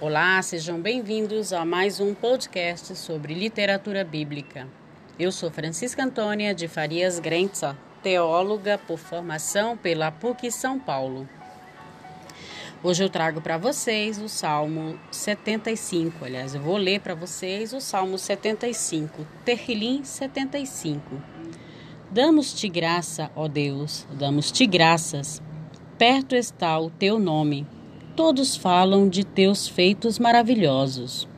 Olá, sejam bem-vindos a mais um podcast sobre literatura bíblica. Eu sou Francisca Antônia de Farias Grenza, teóloga por formação pela PUC São Paulo. Hoje eu trago para vocês o Salmo 75. Aliás, eu vou ler para vocês o Salmo 75, Terrilim 75. Damos-te graça, ó Deus, damos-te graças. Perto está o teu nome todos falam de teus feitos maravilhosos.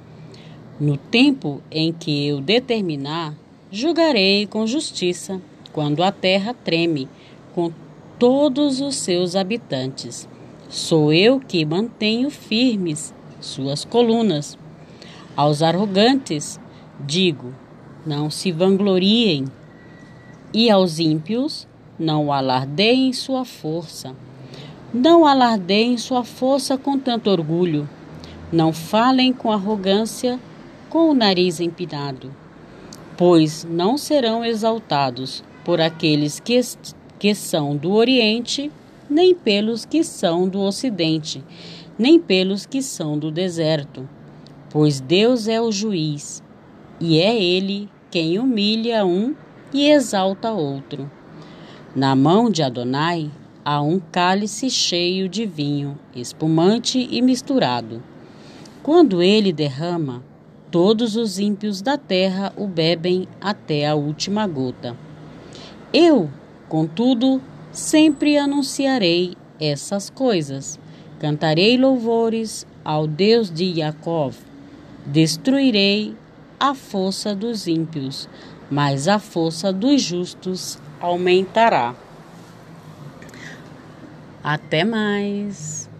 No tempo em que eu determinar, julgarei com justiça, quando a terra treme, com todos os seus habitantes. Sou eu que mantenho firmes suas colunas. Aos arrogantes, digo: não se vangloriem, e aos ímpios, não alardeiem sua força. Não alardeiem sua força com tanto orgulho. Não falem com arrogância, com o nariz empinado. Pois não serão exaltados por aqueles que, que são do Oriente, nem pelos que são do Ocidente, nem pelos que são do deserto. Pois Deus é o juiz, e é Ele quem humilha um e exalta outro. Na mão de Adonai a um cálice cheio de vinho, espumante e misturado. Quando ele derrama, todos os ímpios da terra o bebem até a última gota. Eu, contudo, sempre anunciarei essas coisas. Cantarei louvores ao Deus de Jacó. Destruirei a força dos ímpios, mas a força dos justos aumentará. Até mais!